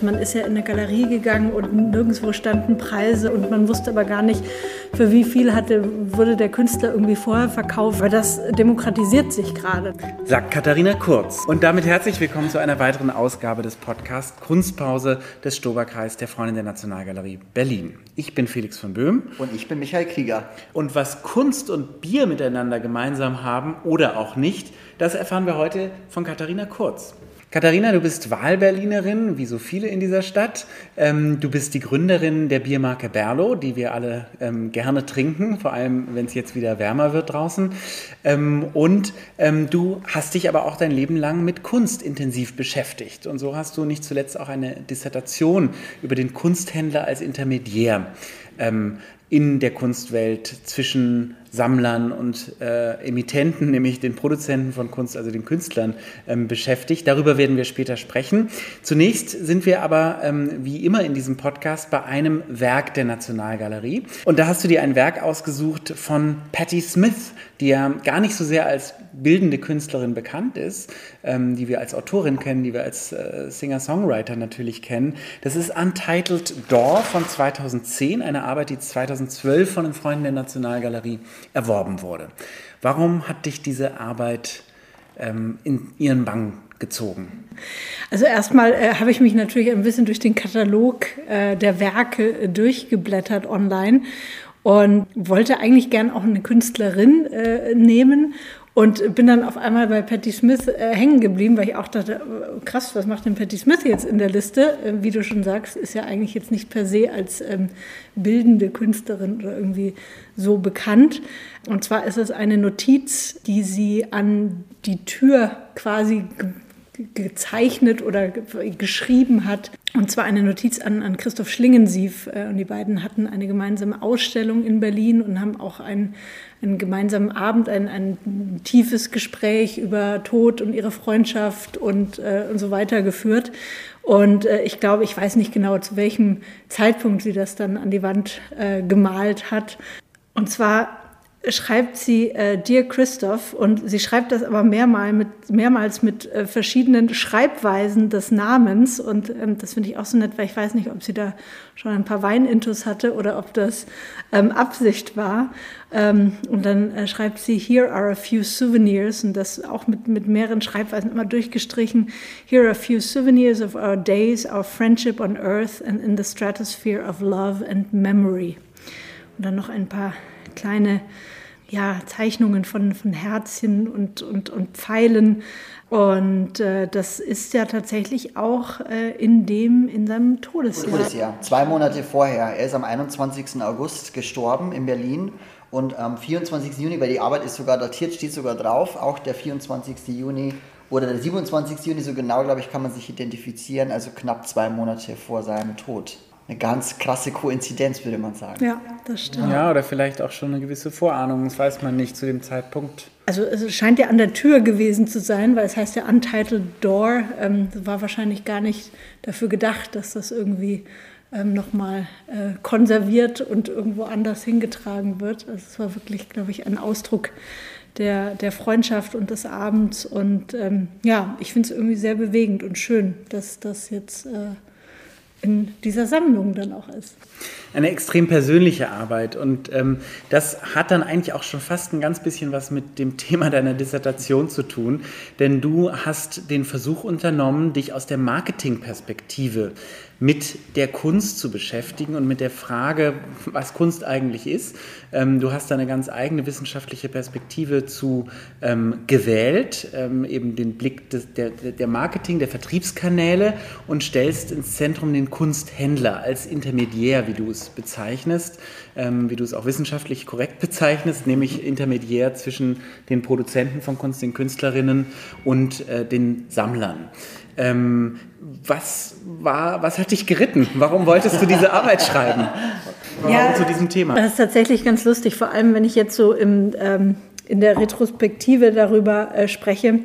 Man ist ja in eine Galerie gegangen und nirgendwo standen Preise und man wusste aber gar nicht, für wie viel hatte, wurde der Künstler irgendwie vorher verkauft. Weil das demokratisiert sich gerade. Sagt Katharina Kurz. Und damit herzlich willkommen zu einer weiteren Ausgabe des Podcasts Kunstpause des Stoberkreis der Freundin der Nationalgalerie Berlin. Ich bin Felix von Böhm. Und ich bin Michael Krieger. Und was Kunst und Bier miteinander gemeinsam haben oder auch nicht, das erfahren wir heute von Katharina Kurz. Katharina, du bist Wahlberlinerin, wie so viele in dieser Stadt. Ähm, du bist die Gründerin der Biermarke Berlo, die wir alle ähm, gerne trinken, vor allem wenn es jetzt wieder wärmer wird draußen. Ähm, und du hast dich aber auch dein Leben lang mit Kunst intensiv beschäftigt. Und so hast du nicht zuletzt auch eine Dissertation über den Kunsthändler als Intermediär in der Kunstwelt zwischen Sammlern und äh, Emittenten, nämlich den Produzenten von Kunst, also den Künstlern, ähm, beschäftigt. Darüber werden wir später sprechen. Zunächst sind wir aber, ähm, wie immer in diesem Podcast, bei einem Werk der Nationalgalerie. Und da hast du dir ein Werk ausgesucht von Patti Smith, die ja gar nicht so sehr als bildende Künstlerin bekannt ist, ähm, die wir als Autorin kennen, die wir als äh, Singer-Songwriter natürlich kennen. Das ist Untitled Door von 2010, eine Arbeit, die 2012 von den Freunden der Nationalgalerie erworben wurde. Warum hat dich diese Arbeit ähm, in ihren Bann gezogen? Also erstmal äh, habe ich mich natürlich ein bisschen durch den Katalog äh, der Werke äh, durchgeblättert online und wollte eigentlich gern auch eine Künstlerin äh, nehmen und bin dann auf einmal bei Patti Smith äh, hängen geblieben, weil ich auch dachte, äh, krass, was macht denn Patti Smith jetzt in der Liste? Äh, wie du schon sagst, ist ja eigentlich jetzt nicht per se als ähm, bildende Künstlerin oder irgendwie so bekannt. Und zwar ist es eine Notiz, die sie an die Tür quasi gezeichnet oder geschrieben hat. Und zwar eine Notiz an, an Christoph Schlingensief. Äh, und die beiden hatten eine gemeinsame Ausstellung in Berlin und haben auch einen, einen gemeinsamen Abend, ein, ein tiefes Gespräch über Tod und ihre Freundschaft und, äh, und so weiter geführt. Und äh, ich glaube, ich weiß nicht genau, zu welchem Zeitpunkt sie das dann an die Wand äh, gemalt hat. Und zwar schreibt sie äh, Dear Christoph und sie schreibt das aber mehrmal mit, mehrmals mit äh, verschiedenen Schreibweisen des Namens und ähm, das finde ich auch so nett, weil ich weiß nicht, ob sie da schon ein paar Weinintus hatte oder ob das ähm, Absicht war. Ähm, und dann äh, schreibt sie Here are a few souvenirs und das auch mit, mit mehreren Schreibweisen immer durchgestrichen. Here are a few souvenirs of our days, our friendship on earth and in the stratosphere of love and memory. Und dann noch ein paar kleine ja, Zeichnungen von, von Herzchen und, und, und Pfeilen. Und äh, das ist ja tatsächlich auch äh, in dem, in seinem Todesjahr. Todesjahr, zwei Monate vorher. Er ist am 21. August gestorben in Berlin und am 24. Juni, weil die Arbeit ist sogar datiert, steht sogar drauf, auch der 24. Juni oder der 27. Juni, so genau, glaube ich, kann man sich identifizieren, also knapp zwei Monate vor seinem Tod eine ganz krasse Koinzidenz, würde man sagen. Ja, das stimmt. Ja, oder vielleicht auch schon eine gewisse Vorahnung, das weiß man nicht zu dem Zeitpunkt. Also es scheint ja an der Tür gewesen zu sein, weil es heißt ja Untitled Door. Ähm, war wahrscheinlich gar nicht dafür gedacht, dass das irgendwie ähm, nochmal äh, konserviert und irgendwo anders hingetragen wird. Also es war wirklich, glaube ich, ein Ausdruck der, der Freundschaft und des Abends. Und ähm, ja, ich finde es irgendwie sehr bewegend und schön, dass das jetzt... Äh, in dieser Sammlung dann auch ist. Eine extrem persönliche Arbeit und ähm, das hat dann eigentlich auch schon fast ein ganz bisschen was mit dem Thema deiner Dissertation zu tun, denn du hast den Versuch unternommen, dich aus der Marketingperspektive mit der Kunst zu beschäftigen und mit der Frage, was Kunst eigentlich ist. Ähm, du hast da eine ganz eigene wissenschaftliche Perspektive zu ähm, gewählt, ähm, eben den Blick des, der, der Marketing, der Vertriebskanäle und stellst ins Zentrum den Kunsthändler als Intermediär, wie du es bezeichnest, ähm, wie du es auch wissenschaftlich korrekt bezeichnest, nämlich Intermediär zwischen den Produzenten von Kunst, den Künstlerinnen und äh, den Sammlern. Ähm, was, war, was hat dich geritten? Warum wolltest du diese Arbeit schreiben? Warum ja, zu diesem Thema? Das ist tatsächlich ganz lustig, vor allem wenn ich jetzt so im, ähm, in der Retrospektive darüber äh, spreche.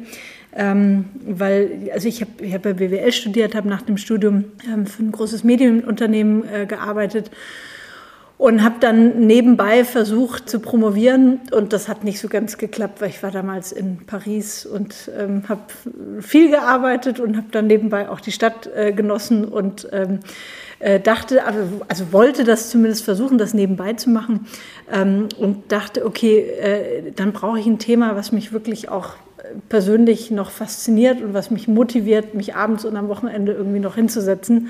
Ähm, weil, also ich habe ich hab bei BWL studiert, habe nach dem Studium ähm, für ein großes Medienunternehmen äh, gearbeitet und habe dann nebenbei versucht zu promovieren und das hat nicht so ganz geklappt, weil ich war damals in Paris und ähm, habe viel gearbeitet und habe dann nebenbei auch die Stadt äh, genossen und ähm, äh, dachte, also, also, wollte das zumindest versuchen, das nebenbei zu machen ähm, und dachte, okay, äh, dann brauche ich ein Thema, was mich wirklich auch persönlich noch fasziniert und was mich motiviert, mich abends und am Wochenende irgendwie noch hinzusetzen.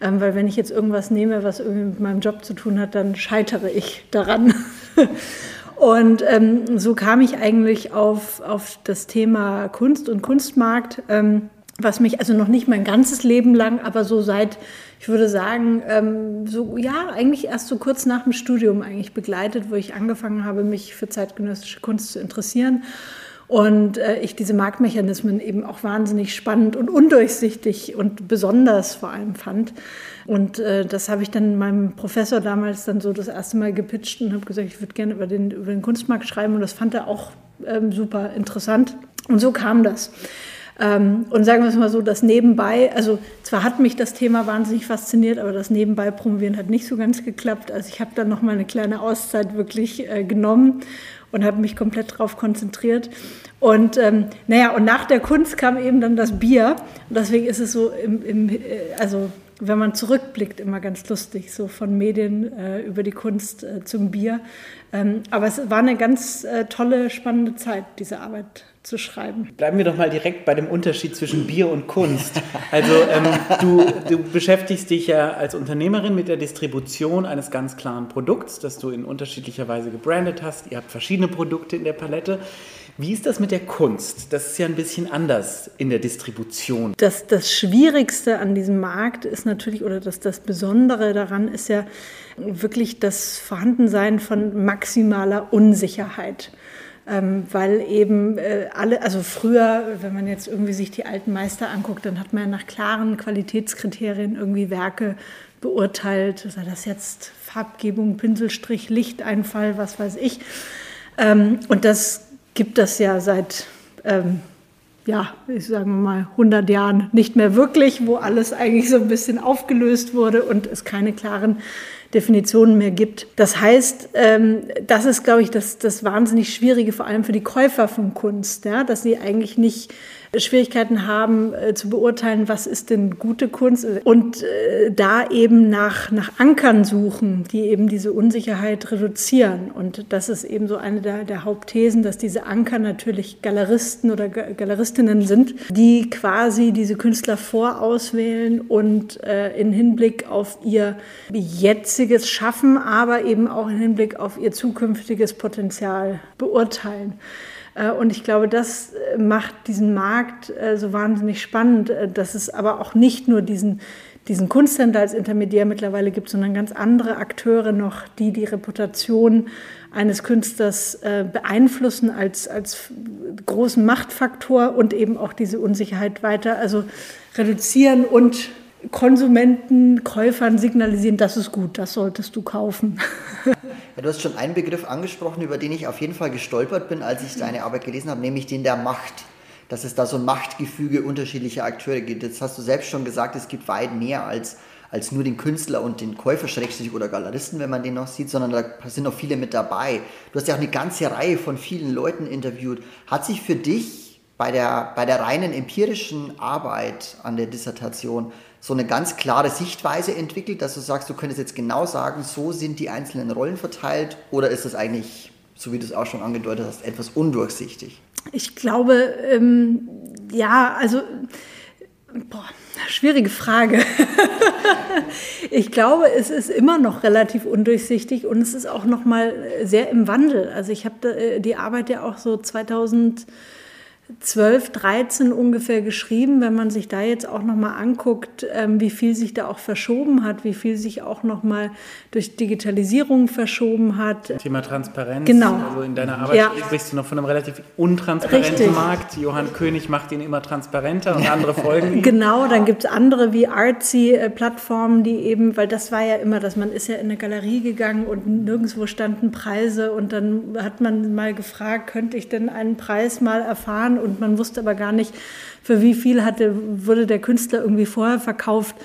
Ähm, weil wenn ich jetzt irgendwas nehme, was irgendwie mit meinem Job zu tun hat, dann scheitere ich daran. und ähm, so kam ich eigentlich auf, auf das Thema Kunst und Kunstmarkt, ähm, was mich also noch nicht mein ganzes Leben lang, aber so seit, ich würde sagen, ähm, so ja, eigentlich erst so kurz nach dem Studium eigentlich begleitet, wo ich angefangen habe, mich für zeitgenössische Kunst zu interessieren. Und äh, ich diese Marktmechanismen eben auch wahnsinnig spannend und undurchsichtig und besonders vor allem fand. Und äh, das habe ich dann meinem Professor damals dann so das erste Mal gepitcht und habe gesagt, ich würde gerne über den, über den Kunstmarkt schreiben. Und das fand er auch ähm, super interessant. Und so kam das. Ähm, und sagen wir es mal so, das Nebenbei, also zwar hat mich das Thema wahnsinnig fasziniert, aber das Nebenbei promovieren hat nicht so ganz geklappt. Also ich habe dann noch mal eine kleine Auszeit wirklich äh, genommen und habe mich komplett darauf konzentriert. Und ähm, naja, und nach der Kunst kam eben dann das Bier. Und deswegen ist es so, im, im, äh, also wenn man zurückblickt, immer ganz lustig, so von Medien äh, über die Kunst äh, zum Bier. Ähm, aber es war eine ganz äh, tolle, spannende Zeit, diese Arbeit zu schreiben. Bleiben wir doch mal direkt bei dem Unterschied zwischen Bier und Kunst. Also ähm, du, du, beschäftigst dich ja als Unternehmerin mit der Distribution eines ganz klaren Produkts, das du in unterschiedlicher Weise gebrandet hast. Ihr habt verschiedene Produkte in der Palette. Wie ist das mit der Kunst? Das ist ja ein bisschen anders in der Distribution. Das, das Schwierigste an diesem Markt ist natürlich, oder das, das Besondere daran ist ja wirklich das Vorhandensein von maximaler Unsicherheit ähm, weil eben äh, alle, also früher, wenn man jetzt irgendwie sich die alten Meister anguckt, dann hat man ja nach klaren Qualitätskriterien irgendwie Werke beurteilt, sei das jetzt Farbgebung, Pinselstrich, Lichteinfall, was weiß ich. Ähm, und das gibt das ja seit, ähm, ja, ich sage mal 100 Jahren nicht mehr wirklich, wo alles eigentlich so ein bisschen aufgelöst wurde und es keine klaren Definitionen mehr gibt. Das heißt, ähm, das ist, glaube ich, das, das wahnsinnig Schwierige, vor allem für die Käufer von Kunst, ja, dass sie eigentlich nicht Schwierigkeiten haben äh, zu beurteilen, was ist denn gute Kunst und äh, da eben nach, nach Ankern suchen, die eben diese Unsicherheit reduzieren. Und das ist eben so eine der, der Hauptthesen, dass diese Anker natürlich Galeristen oder Galeristinnen sind, die quasi diese Künstler vorauswählen und äh, in Hinblick auf ihr jetziges Schaffen, aber eben auch in Hinblick auf ihr zukünftiges Potenzial beurteilen. Äh, und ich glaube, das äh, macht diesen Markt äh, so wahnsinnig spannend, dass es aber auch nicht nur diesen, diesen Kunsthändler als Intermediär mittlerweile gibt, sondern ganz andere Akteure noch, die die Reputation eines Künstlers beeinflussen als, als großen Machtfaktor und eben auch diese Unsicherheit weiter, also reduzieren und Konsumenten, Käufern signalisieren, das ist gut, das solltest du kaufen. Ja, du hast schon einen Begriff angesprochen, über den ich auf jeden Fall gestolpert bin, als ich deine Arbeit gelesen habe, nämlich den der Macht. Dass es da so ein Machtgefüge unterschiedlicher Akteure gibt. Jetzt hast du selbst schon gesagt, es gibt weit mehr als, als nur den Künstler und den Käufer, Schrägstrich oder Galeristen, wenn man den noch sieht, sondern da sind noch viele mit dabei. Du hast ja auch eine ganze Reihe von vielen Leuten interviewt. Hat sich für dich bei der, bei der reinen empirischen Arbeit an der Dissertation so eine ganz klare Sichtweise entwickelt, dass du sagst, du könntest jetzt genau sagen, so sind die einzelnen Rollen verteilt oder ist das eigentlich, so wie du es auch schon angedeutet hast, etwas undurchsichtig? Ich glaube, ähm, ja, also, boah, schwierige Frage. ich glaube, es ist immer noch relativ undurchsichtig und es ist auch noch mal sehr im Wandel. Also ich habe äh, die Arbeit ja auch so 2000 12, 13 ungefähr geschrieben, wenn man sich da jetzt auch nochmal anguckt, ähm, wie viel sich da auch verschoben hat, wie viel sich auch nochmal durch Digitalisierung verschoben hat. Thema Transparenz. Genau. Also in deiner Arbeit ja. sprichst du noch von einem relativ untransparenten Richtig. Markt. Johann König macht ihn immer transparenter und andere folgen ihm. Genau, dann gibt es andere wie Artsy-Plattformen, die eben, weil das war ja immer, dass man ist ja in eine Galerie gegangen und nirgendwo standen Preise und dann hat man mal gefragt, könnte ich denn einen Preis mal erfahren und man wusste aber gar nicht, für wie viel hatte, wurde der Künstler irgendwie vorher verkauft.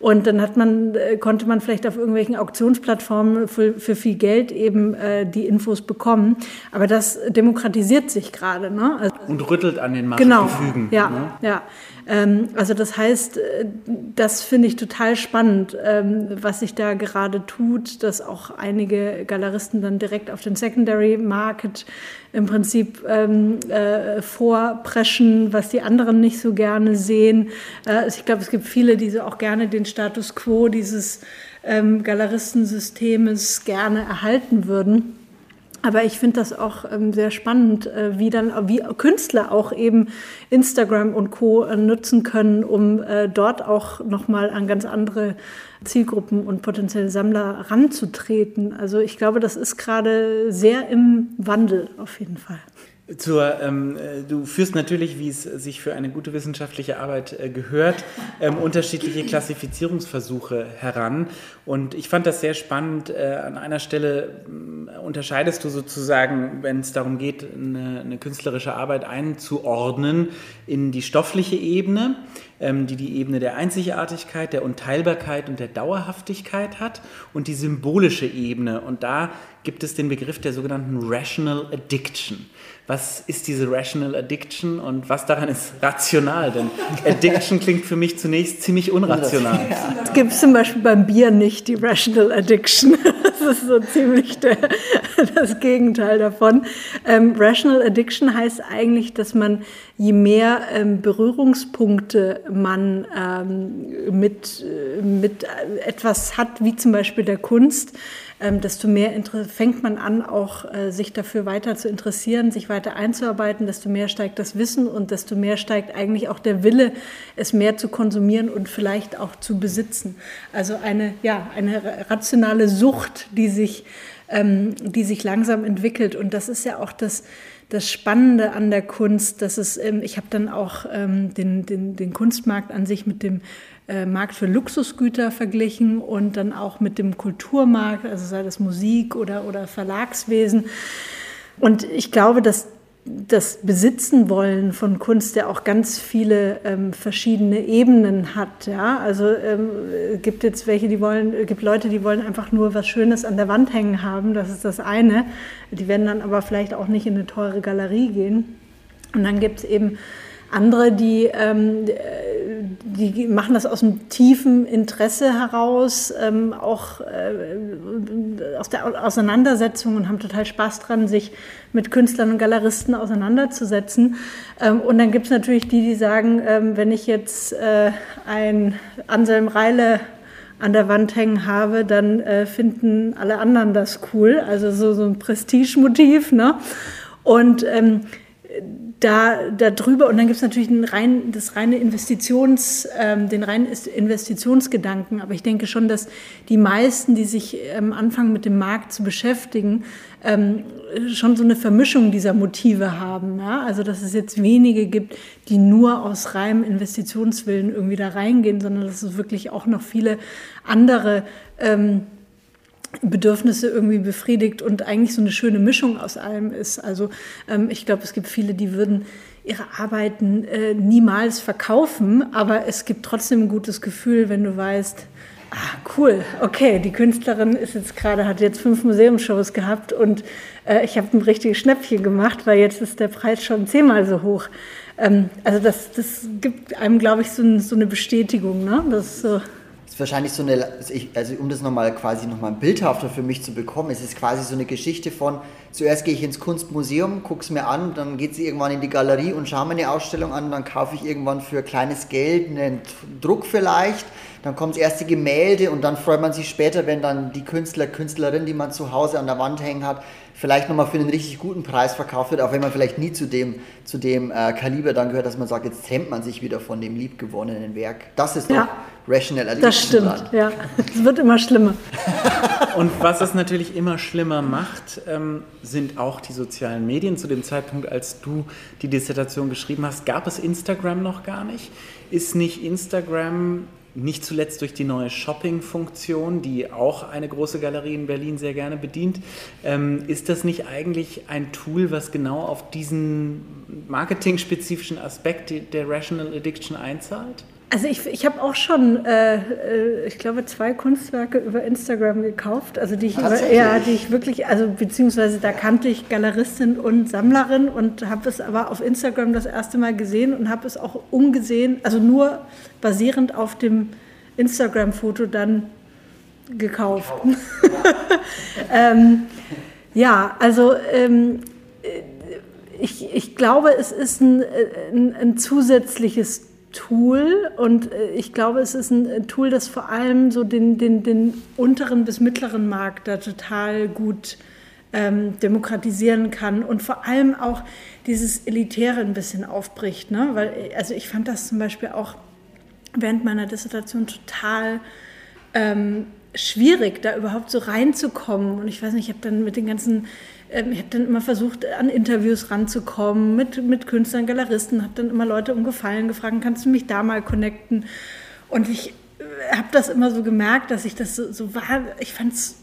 Und dann hat man, äh, konnte man vielleicht auf irgendwelchen Auktionsplattformen für, für viel Geld eben äh, die Infos bekommen. Aber das demokratisiert sich gerade. Ne? Also, Und rüttelt an den Machtgefügen. Genau, ja, ne? ja. Ähm, also das heißt, äh, das finde ich total spannend, ähm, was sich da gerade tut, dass auch einige Galeristen dann direkt auf den Secondary Market im Prinzip ähm, äh, vorpreschen, was die anderen nicht so gerne sehen. Äh, also ich glaube, es gibt viele, die so auch gerne den Status quo dieses Galeristensystems gerne erhalten würden. Aber ich finde das auch ähm, sehr spannend, äh, wie dann wie Künstler auch eben Instagram und Co. Äh, nutzen können, um äh, dort auch nochmal an ganz andere Zielgruppen und potenzielle Sammler ranzutreten. Also ich glaube, das ist gerade sehr im Wandel auf jeden Fall. Zur, ähm, äh, du führst natürlich, wie es sich für eine gute wissenschaftliche Arbeit äh, gehört, ähm, unterschiedliche Klassifizierungsversuche heran. Und ich fand das sehr spannend. Äh, an einer Stelle äh, unterscheidest du sozusagen, wenn es darum geht, eine, eine, künstlerische Arbeit einzuordnen, in die stoffliche Ebene, ähm, die die Ebene der Einzigartigkeit, der Unteilbarkeit und der Dauerhaftigkeit hat, und die symbolische Ebene. Und da gibt es den Begriff der sogenannten Rational Addiction was ist diese Rational Addiction und was daran ist rational? Denn Addiction klingt für mich zunächst ziemlich unrational. Es gibt zum Beispiel beim Bier nicht die Rational Addiction. Das ist so ziemlich der, das Gegenteil davon. Ähm, Rational Addiction heißt eigentlich, dass man je mehr ähm, Berührungspunkte man ähm, mit, äh, mit etwas hat, wie zum Beispiel der Kunst, ähm, desto mehr fängt man an, auch äh, sich dafür weiter zu interessieren, sich weiter einzuarbeiten, desto mehr steigt das Wissen und desto mehr steigt eigentlich auch der Wille, es mehr zu konsumieren und vielleicht auch zu besitzen. Also eine, ja, eine rationale Sucht, die sich, ähm, die sich langsam entwickelt. Und das ist ja auch das, das Spannende an der Kunst, dass es, ähm, ich habe dann auch ähm, den, den, den Kunstmarkt an sich mit dem äh, Markt für Luxusgüter verglichen und dann auch mit dem Kulturmarkt, also sei das Musik oder, oder Verlagswesen. Und ich glaube, dass das Besitzen wollen von Kunst ja auch ganz viele ähm, verschiedene Ebenen hat. Ja? Also ähm, gibt jetzt welche, die wollen, gibt Leute, die wollen einfach nur was Schönes an der Wand hängen haben. Das ist das eine. Die werden dann aber vielleicht auch nicht in eine teure Galerie gehen. Und dann gibt es eben andere, die, ähm, die machen das aus einem tiefen Interesse heraus, ähm, auch äh, aus der Auseinandersetzung und haben total Spaß dran, sich mit Künstlern und Galeristen auseinanderzusetzen. Ähm, und dann gibt es natürlich die, die sagen, ähm, wenn ich jetzt äh, ein Anselm Reile an der Wand hängen habe, dann äh, finden alle anderen das cool. Also so, so ein Prestigemotiv. Ne? Und ähm, da, da drüber und dann gibt es natürlich ein rein, das reine Investitions, ähm, den reinen Investitionsgedanken. Aber ich denke schon, dass die meisten, die sich ähm, anfangen mit dem Markt zu beschäftigen, ähm, schon so eine Vermischung dieser Motive haben. Ja? Also dass es jetzt wenige gibt, die nur aus reinem Investitionswillen irgendwie da reingehen, sondern dass es wirklich auch noch viele andere ähm, Bedürfnisse irgendwie befriedigt und eigentlich so eine schöne Mischung aus allem ist. Also ähm, ich glaube, es gibt viele, die würden ihre Arbeiten äh, niemals verkaufen, aber es gibt trotzdem ein gutes Gefühl, wenn du weißt, ah, cool, okay, die Künstlerin ist jetzt gerade, hat jetzt fünf Museumsshows gehabt und äh, ich habe ein richtiges Schnäppchen gemacht, weil jetzt ist der Preis schon zehnmal so hoch. Ähm, also das, das gibt einem, glaube ich, so, so, eine Bestätigung. Ne? Das so ist wahrscheinlich so eine, also um das nochmal quasi nochmal bildhafter für mich zu bekommen, es ist quasi so eine Geschichte von, zuerst gehe ich ins Kunstmuseum, gucke es mir an, dann geht sie irgendwann in die Galerie und schaue mir eine Ausstellung an, dann kaufe ich irgendwann für kleines Geld einen Druck vielleicht, dann kommt das erste Gemälde und dann freut man sich später, wenn dann die Künstler, Künstlerin, die man zu Hause an der Wand hängen hat, vielleicht nochmal für einen richtig guten Preis verkauft wird, auch wenn man vielleicht nie zu dem, zu dem äh, Kaliber dann gehört, dass man sagt, jetzt trennt man sich wieder von dem liebgewonnenen Werk. Das ist ja. doch Rational. Das stimmt, dran. ja. Es wird immer schlimmer. Und was es natürlich immer schlimmer macht, ähm, sind auch die sozialen Medien. Zu dem Zeitpunkt, als du die Dissertation geschrieben hast, gab es Instagram noch gar nicht. Ist nicht Instagram nicht zuletzt durch die neue Shopping-Funktion, die auch eine große Galerie in Berlin sehr gerne bedient. Ähm, ist das nicht eigentlich ein Tool, was genau auf diesen marketingspezifischen Aspekt der Rational Addiction einzahlt? Also ich, ich habe auch schon, äh, äh, ich glaube, zwei Kunstwerke über Instagram gekauft, also die ich, über, ja, die ich wirklich, also beziehungsweise da kannte ich Galeristin und Sammlerin und habe es aber auf Instagram das erste Mal gesehen und habe es auch umgesehen, also nur basierend auf dem Instagram-Foto dann gekauft. ähm, ja, also ähm, ich, ich glaube, es ist ein, ein, ein zusätzliches Tool und äh, ich glaube, es ist ein äh, Tool, das vor allem so den, den, den unteren bis mittleren Markt da total gut ähm, demokratisieren kann und vor allem auch dieses Elitäre ein bisschen aufbricht. Ne? Weil, äh, also ich fand das zum Beispiel auch während meiner Dissertation total ähm, schwierig, da überhaupt so reinzukommen. Und ich weiß nicht, ich habe dann mit den ganzen ähm, ich habe dann immer versucht, an Interviews ranzukommen mit, mit Künstlern, Galeristen, habe dann immer Leute um Gefallen gefragt, kannst du mich da mal connecten? Und ich äh, habe das immer so gemerkt, dass ich das so, so war, ich fand es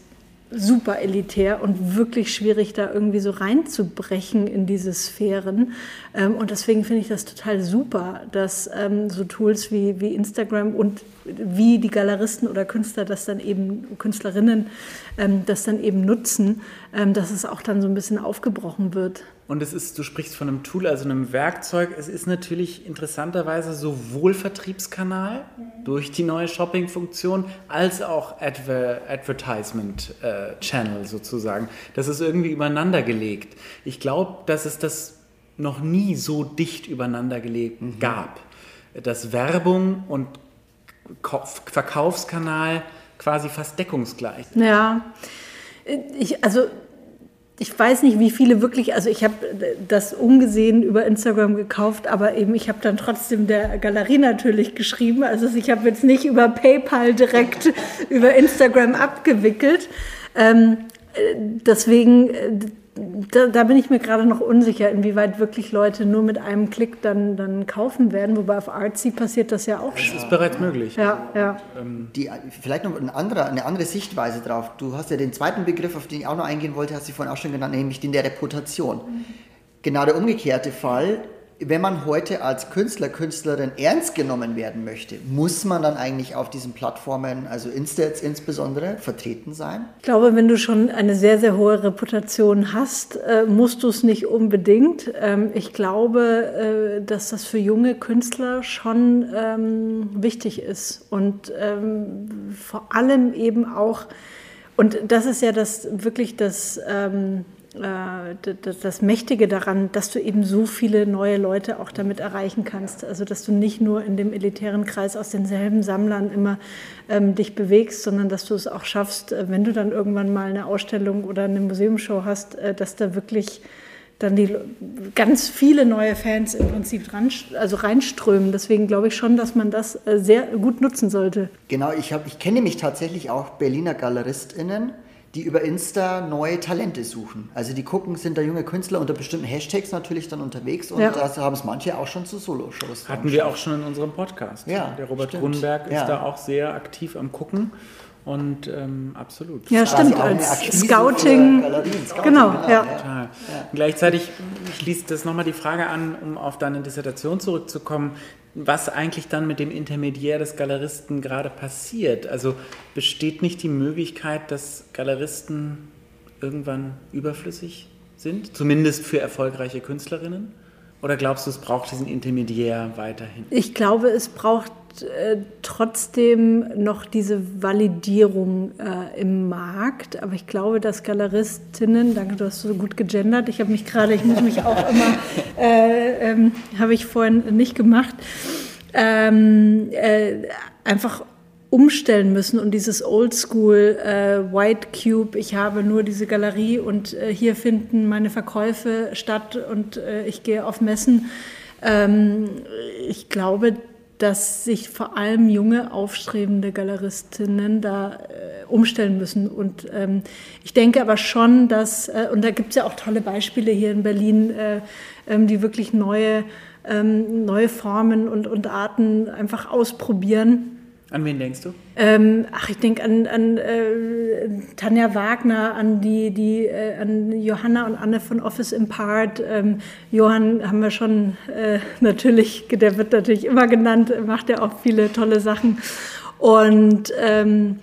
super elitär und wirklich schwierig, da irgendwie so reinzubrechen in diese Sphären. Ähm, und deswegen finde ich das total super, dass ähm, so Tools wie, wie Instagram und wie die Galeristen oder Künstler das dann eben, Künstlerinnen ähm, das dann eben nutzen, dass es auch dann so ein bisschen aufgebrochen wird. Und es ist, du sprichst von einem Tool, also einem Werkzeug. Es ist natürlich interessanterweise sowohl Vertriebskanal durch die neue Shopping-Funktion als auch Adver Advertisement-Channel äh, sozusagen. Das ist irgendwie übereinander gelegt. Ich glaube, dass es das noch nie so dicht übereinander gelegt mhm. gab. Dass Werbung und Verkaufskanal quasi fast deckungsgleich. Ja, ich, also ich weiß nicht, wie viele wirklich, also ich habe das ungesehen über Instagram gekauft, aber eben ich habe dann trotzdem der Galerie natürlich geschrieben. Also ich habe jetzt nicht über PayPal direkt über Instagram abgewickelt. Ähm, äh, deswegen, äh, da, da, bin ich mir gerade noch unsicher, inwieweit wirklich Leute nur mit einem Klick dann, dann kaufen werden. Wobei auf Artsy passiert das ja auch schon. Das ist bereits möglich. Ja, ja. Ähm, Die, vielleicht noch eine andere, eine andere Sichtweise drauf. Du hast ja den zweiten Begriff, auf den ich auch noch eingehen wollte, hast du vorhin auch schon genannt, nämlich den der Reputation. Mhm. Genau der umgekehrte Fall wenn man heute als Künstler, Künstlerin ernst genommen werden möchte, muss man dann eigentlich auf diesen Plattformen, also Insta jetzt insbesondere, vertreten sein? Ich glaube, wenn du schon eine sehr, sehr hohe Reputation hast, äh, musst du es nicht unbedingt. Ähm, ich glaube, äh, dass das für junge Künstler schon ähm, wichtig ist und ähm, vor allem eben auch, und das ist ja das wirklich das das, das, Mächtige daran, dass du eben so viele neue Leute auch damit erreichen kannst. Also dass du nicht nur in dem elitären Kreis aus denselben Sammlern immer ähm, dich bewegst, sondern dass du es auch schaffst, äh, wenn du dann irgendwann mal eine Ausstellung oder eine Museumsshow hast, äh, dass da wirklich dann die ganz viele neue Fans im Prinzip dran, also reinströmen. Deswegen glaube ich schon, dass man das sehr gut nutzen sollte. Genau, ich, ich kenne mich tatsächlich auch Berliner GaleristInnen, die über Insta neue Talente suchen. Also die gucken, sind da junge Künstler unter bestimmten Hashtags natürlich dann unterwegs und ja. da haben es manche auch schon zu Solo-Shows. Hatten wir auch schon in unserem Podcast. Ja, Der Robert stimmt. Grunberg ist ja. da auch sehr aktiv am Gucken. Und ähm, absolut. Ja, stimmt, als Scouting. Scouting. Genau, genau, ja. ja. Gleichzeitig schließt das nochmal die Frage an, um auf deine Dissertation zurückzukommen was eigentlich dann mit dem Intermediär des Galeristen gerade passiert. Also besteht nicht die Möglichkeit, dass Galeristen irgendwann überflüssig sind, zumindest für erfolgreiche Künstlerinnen? Oder glaubst du, es braucht diesen Intermediär weiterhin? Ich glaube, es braucht äh, trotzdem noch diese Validierung äh, im Markt. Aber ich glaube, dass Galeristinnen, danke, du hast so gut gegendert, ich habe mich gerade, ich muss mich auch immer, äh, ähm, habe ich vorhin nicht gemacht, ähm, äh, einfach umstellen müssen und dieses Oldschool äh, White Cube, ich habe nur diese Galerie und äh, hier finden meine Verkäufe statt und äh, ich gehe auf Messen. Ähm, ich glaube, dass sich vor allem junge, aufstrebende Galeristinnen da äh, umstellen müssen. Und ähm, ich denke aber schon, dass, äh, und da gibt es ja auch tolle Beispiele hier in Berlin, äh, ähm, die wirklich neue, ähm, neue Formen und, und Arten einfach ausprobieren. An wen denkst du? Ähm, ach, ich denke an, an äh, Tanja Wagner, an die, die äh, an Johanna und Anne von Office Impart. Ähm, Johann haben wir schon äh, natürlich, der wird natürlich immer genannt, macht ja auch viele tolle Sachen. Und ähm,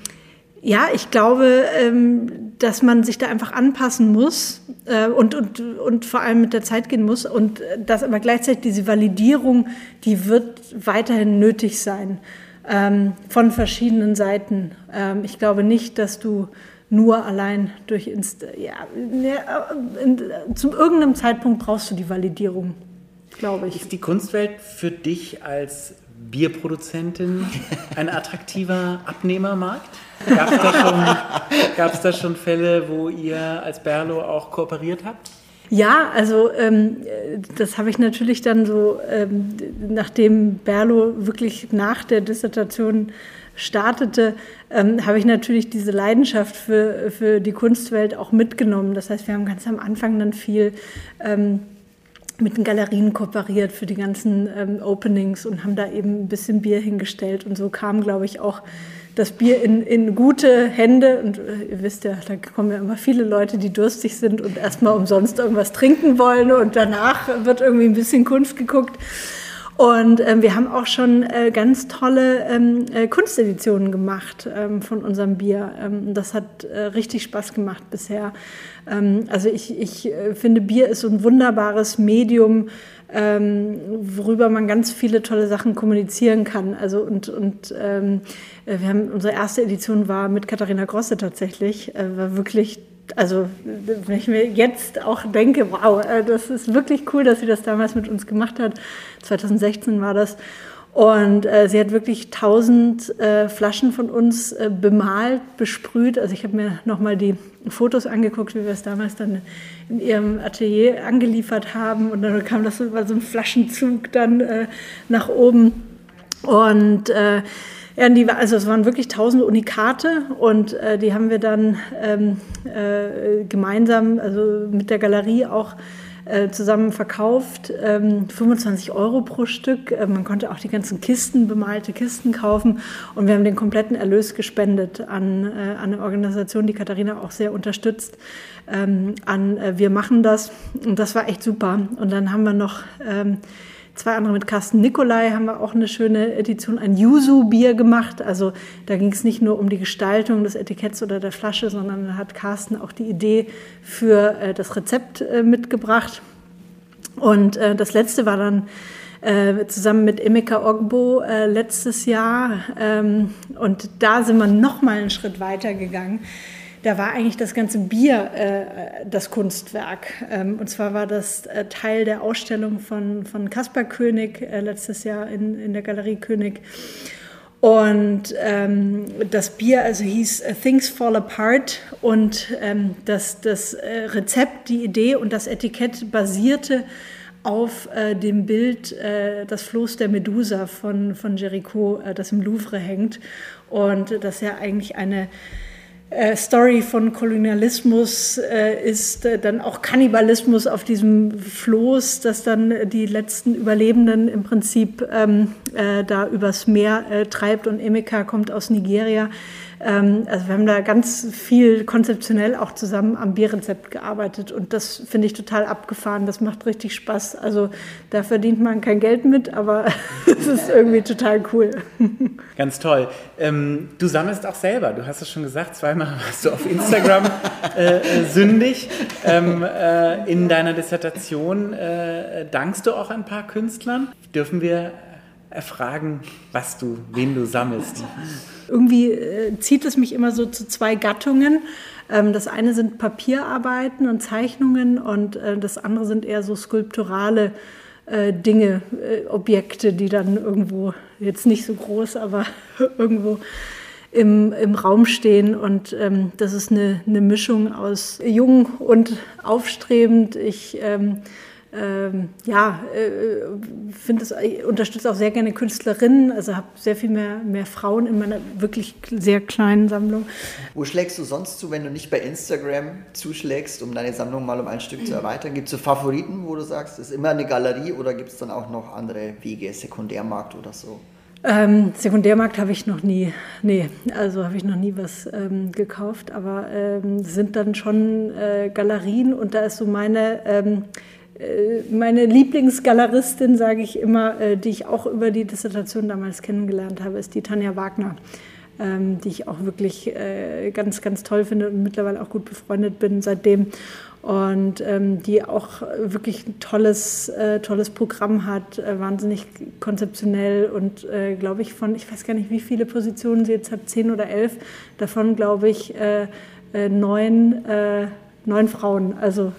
ja, ich glaube, ähm, dass man sich da einfach anpassen muss äh, und, und, und vor allem mit der Zeit gehen muss und äh, dass aber gleichzeitig diese Validierung, die wird weiterhin nötig sein ähm, von verschiedenen Seiten. Ähm, ich glaube nicht, dass du nur allein durch Inst ja, ne, äh, in, zum irgendeinem Zeitpunkt brauchst du die Validierung, glaube ich. Ist die Kunstwelt für dich als Bierproduzentin ein attraktiver Abnehmermarkt? Gab es da, da schon Fälle, wo ihr als Berlo auch kooperiert habt? Ja, also ähm, das habe ich natürlich dann so, ähm, nachdem Berlo wirklich nach der Dissertation startete, ähm, habe ich natürlich diese Leidenschaft für, für die Kunstwelt auch mitgenommen. Das heißt, wir haben ganz am Anfang dann viel ähm, mit den Galerien kooperiert für die ganzen ähm, Openings und haben da eben ein bisschen Bier hingestellt. Und so kam, glaube ich, auch das Bier in, in gute Hände. Und äh, ihr wisst ja, da kommen ja immer viele Leute, die durstig sind und erstmal umsonst irgendwas trinken wollen. Und danach wird irgendwie ein bisschen Kunst geguckt. Und ähm, wir haben auch schon äh, ganz tolle ähm, äh, Kunsteditionen gemacht ähm, von unserem Bier. Ähm, das hat äh, richtig Spaß gemacht bisher. Ähm, also ich, ich äh, finde, Bier ist so ein wunderbares Medium, ähm, worüber man ganz viele tolle Sachen kommunizieren kann. Also und, und wir haben unsere erste Edition war mit Katharina Grosse tatsächlich, äh, war wirklich also wenn ich mir jetzt auch denke, wow, äh, das ist wirklich cool, dass sie das damals mit uns gemacht hat. 2016 war das. Und äh, sie hat wirklich tausend äh, Flaschen von uns äh, bemalt, besprüht. Also ich habe mir nochmal die Fotos angeguckt, wie wir es damals dann in ihrem Atelier angeliefert haben. Und dann kam das über so ein Flaschenzug dann äh, nach oben. Und äh, ja, die, also es waren wirklich tausende Unikate und äh, die haben wir dann ähm, äh, gemeinsam, also mit der Galerie auch äh, zusammen verkauft, ähm, 25 Euro pro Stück. Äh, man konnte auch die ganzen Kisten, bemalte Kisten kaufen und wir haben den kompletten Erlös gespendet an, äh, an eine Organisation, die Katharina auch sehr unterstützt, ähm, an äh, Wir machen das und das war echt super. Und dann haben wir noch ähm, zwei andere mit Carsten Nikolai haben wir auch eine schöne Edition, ein Yuzu-Bier gemacht. Also da ging es nicht nur um die Gestaltung des Etiketts oder der Flasche, sondern da hat Carsten auch die Idee für äh, das Rezept äh, mitgebracht. Und äh, das letzte war dann äh, zusammen mit Emeka Ogbo äh, letztes Jahr. Ähm, und da sind wir noch mal einen Schritt weiter gegangen da war eigentlich das ganze Bier äh, das Kunstwerk. Ähm, und zwar war das äh, Teil der Ausstellung von, von Kaspar König äh, letztes Jahr in, in der Galerie König. Und ähm, das Bier also hieß äh, Things Fall Apart und ähm, das, das äh, Rezept, die Idee und das Etikett basierte auf äh, dem Bild äh, Das Floß der Medusa von, von Jericho, äh, das im Louvre hängt. Und das ja eigentlich eine äh, Story von Kolonialismus äh, ist äh, dann auch Kannibalismus auf diesem Floß, dass dann die letzten Überlebenden im Prinzip ähm, äh, da übers Meer äh, treibt und Emeka kommt aus Nigeria. Ähm, also wir haben da ganz viel konzeptionell auch zusammen am Bierrezept gearbeitet und das finde ich total abgefahren. Das macht richtig Spaß. Also da verdient man kein Geld mit, aber es ist irgendwie total cool. Ganz toll. Ähm, du sammelst auch selber. Du hast es schon gesagt, zweimal warst du auf Instagram äh, äh, sündig. Ähm, äh, in deiner Dissertation äh, dankst du auch ein paar Künstlern. Dürfen wir erfragen, was du, wen du sammelst? Irgendwie äh, zieht es mich immer so zu zwei Gattungen. Ähm, das eine sind Papierarbeiten und Zeichnungen und äh, das andere sind eher so skulpturale äh, Dinge, äh, Objekte, die dann irgendwo, jetzt nicht so groß, aber irgendwo im, im Raum stehen. Und ähm, das ist eine, eine Mischung aus jung und aufstrebend. Ich ähm, ähm, ja, äh, finde es, unterstütze auch sehr gerne Künstlerinnen, also habe sehr viel mehr, mehr Frauen in meiner wirklich sehr kleinen Sammlung. Wo schlägst du sonst zu, wenn du nicht bei Instagram zuschlägst, um deine Sammlung mal um ein Stück zu erweitern? Gibt es so Favoriten, wo du sagst, ist immer eine Galerie oder gibt es dann auch noch andere Wege, Sekundärmarkt oder so? Ähm, Sekundärmarkt habe ich noch nie, nee, also habe ich noch nie was ähm, gekauft, aber ähm, sind dann schon äh, Galerien und da ist so meine, ähm, äh, meine Lieblingsgaleristin, sage ich immer, äh, die ich auch über die Dissertation damals kennengelernt habe, ist die Tanja Wagner ähm, die ich auch wirklich äh, ganz, ganz toll finde und mittlerweile auch gut befreundet bin seitdem. Und ähm, die auch wirklich ein tolles, äh, tolles Programm hat, äh, wahnsinnig konzeptionell und äh, glaube ich von, ich weiß gar nicht, wie viele Positionen sie jetzt hat, zehn oder elf, davon glaube ich äh, äh, neun neun Frauen. Also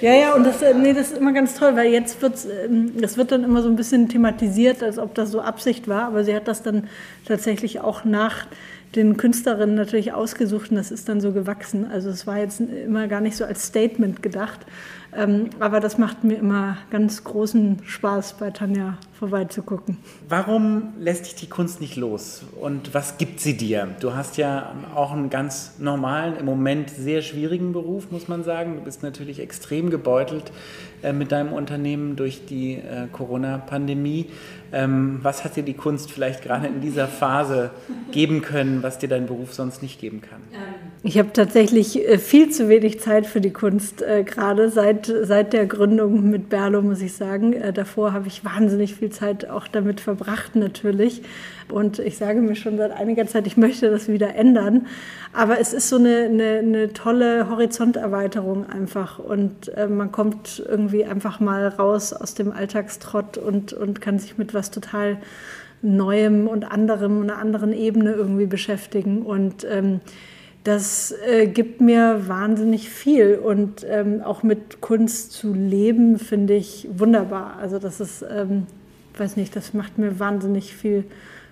ja, ja, und das, nee, das ist immer ganz toll, weil jetzt wird ähm, das wird dann immer so ein bisschen thematisiert, als ob das so Absicht war, aber sie hat das dann tatsächlich auch nach den Künstlerinnen natürlich ausgesucht und das ist dann so gewachsen. Also es war jetzt immer gar nicht so als Statement gedacht, ähm, aber das macht mir immer ganz großen Spaß, bei Tanja vorbeizugucken. Warum lässt dich die Kunst nicht los und was gibt sie dir? Du hast ja auch einen ganz normalen, im Moment sehr schwierigen Beruf, muss man sagen. Du bist natürlich extrem gebeutelt äh, mit deinem Unternehmen durch die äh, Corona-Pandemie. Ähm, was hat dir die Kunst vielleicht gerade in dieser Phase geben können, was dir dein Beruf sonst nicht geben kann? Ich habe tatsächlich äh, viel zu wenig Zeit für die Kunst, äh, gerade seit, seit der Gründung mit Berlo, muss ich sagen. Äh, davor habe ich wahnsinnig viel Zeit auch damit verbracht, natürlich. Und ich sage mir schon seit einiger Zeit, ich möchte das wieder ändern. Aber es ist so eine, eine, eine tolle Horizonterweiterung einfach. Und äh, man kommt irgendwie einfach mal raus aus dem Alltagstrott und, und kann sich mit was total Neuem und anderem, einer anderen Ebene irgendwie beschäftigen. Und ähm, das äh, gibt mir wahnsinnig viel. Und ähm, auch mit Kunst zu leben, finde ich wunderbar. Also das ist, ähm, weiß nicht, das macht mir wahnsinnig viel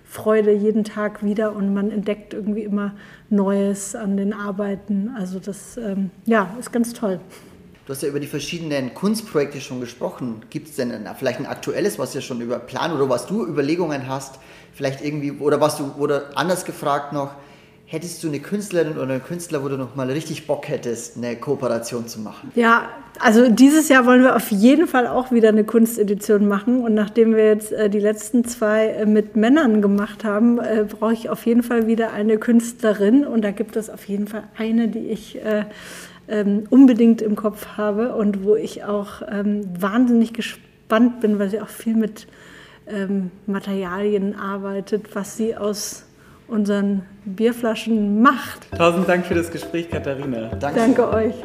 Freude jeden Tag wieder und man entdeckt irgendwie immer Neues an den Arbeiten. Also das ähm, ja, ist ganz toll. Du hast ja über die verschiedenen Kunstprojekte schon gesprochen. Gibt es denn ein, vielleicht ein aktuelles, was ihr schon über Plan oder was du Überlegungen hast? Vielleicht irgendwie, oder was du, oder anders gefragt noch, hättest du eine Künstlerin oder einen Künstler, wo du noch mal richtig Bock hättest, eine Kooperation zu machen? Ja, also dieses Jahr wollen wir auf jeden Fall auch wieder eine Kunstedition machen. Und nachdem wir jetzt äh, die letzten zwei äh, mit Männern gemacht haben, äh, brauche ich auf jeden Fall wieder eine Künstlerin. Und da gibt es auf jeden Fall eine, die ich äh, ähm, unbedingt im Kopf habe und wo ich auch ähm, wahnsinnig gespannt bin, weil sie auch viel mit ähm, Materialien arbeitet, was sie aus unseren Bierflaschen macht. Tausend Dank für das Gespräch, Katharina. Danke, Danke euch.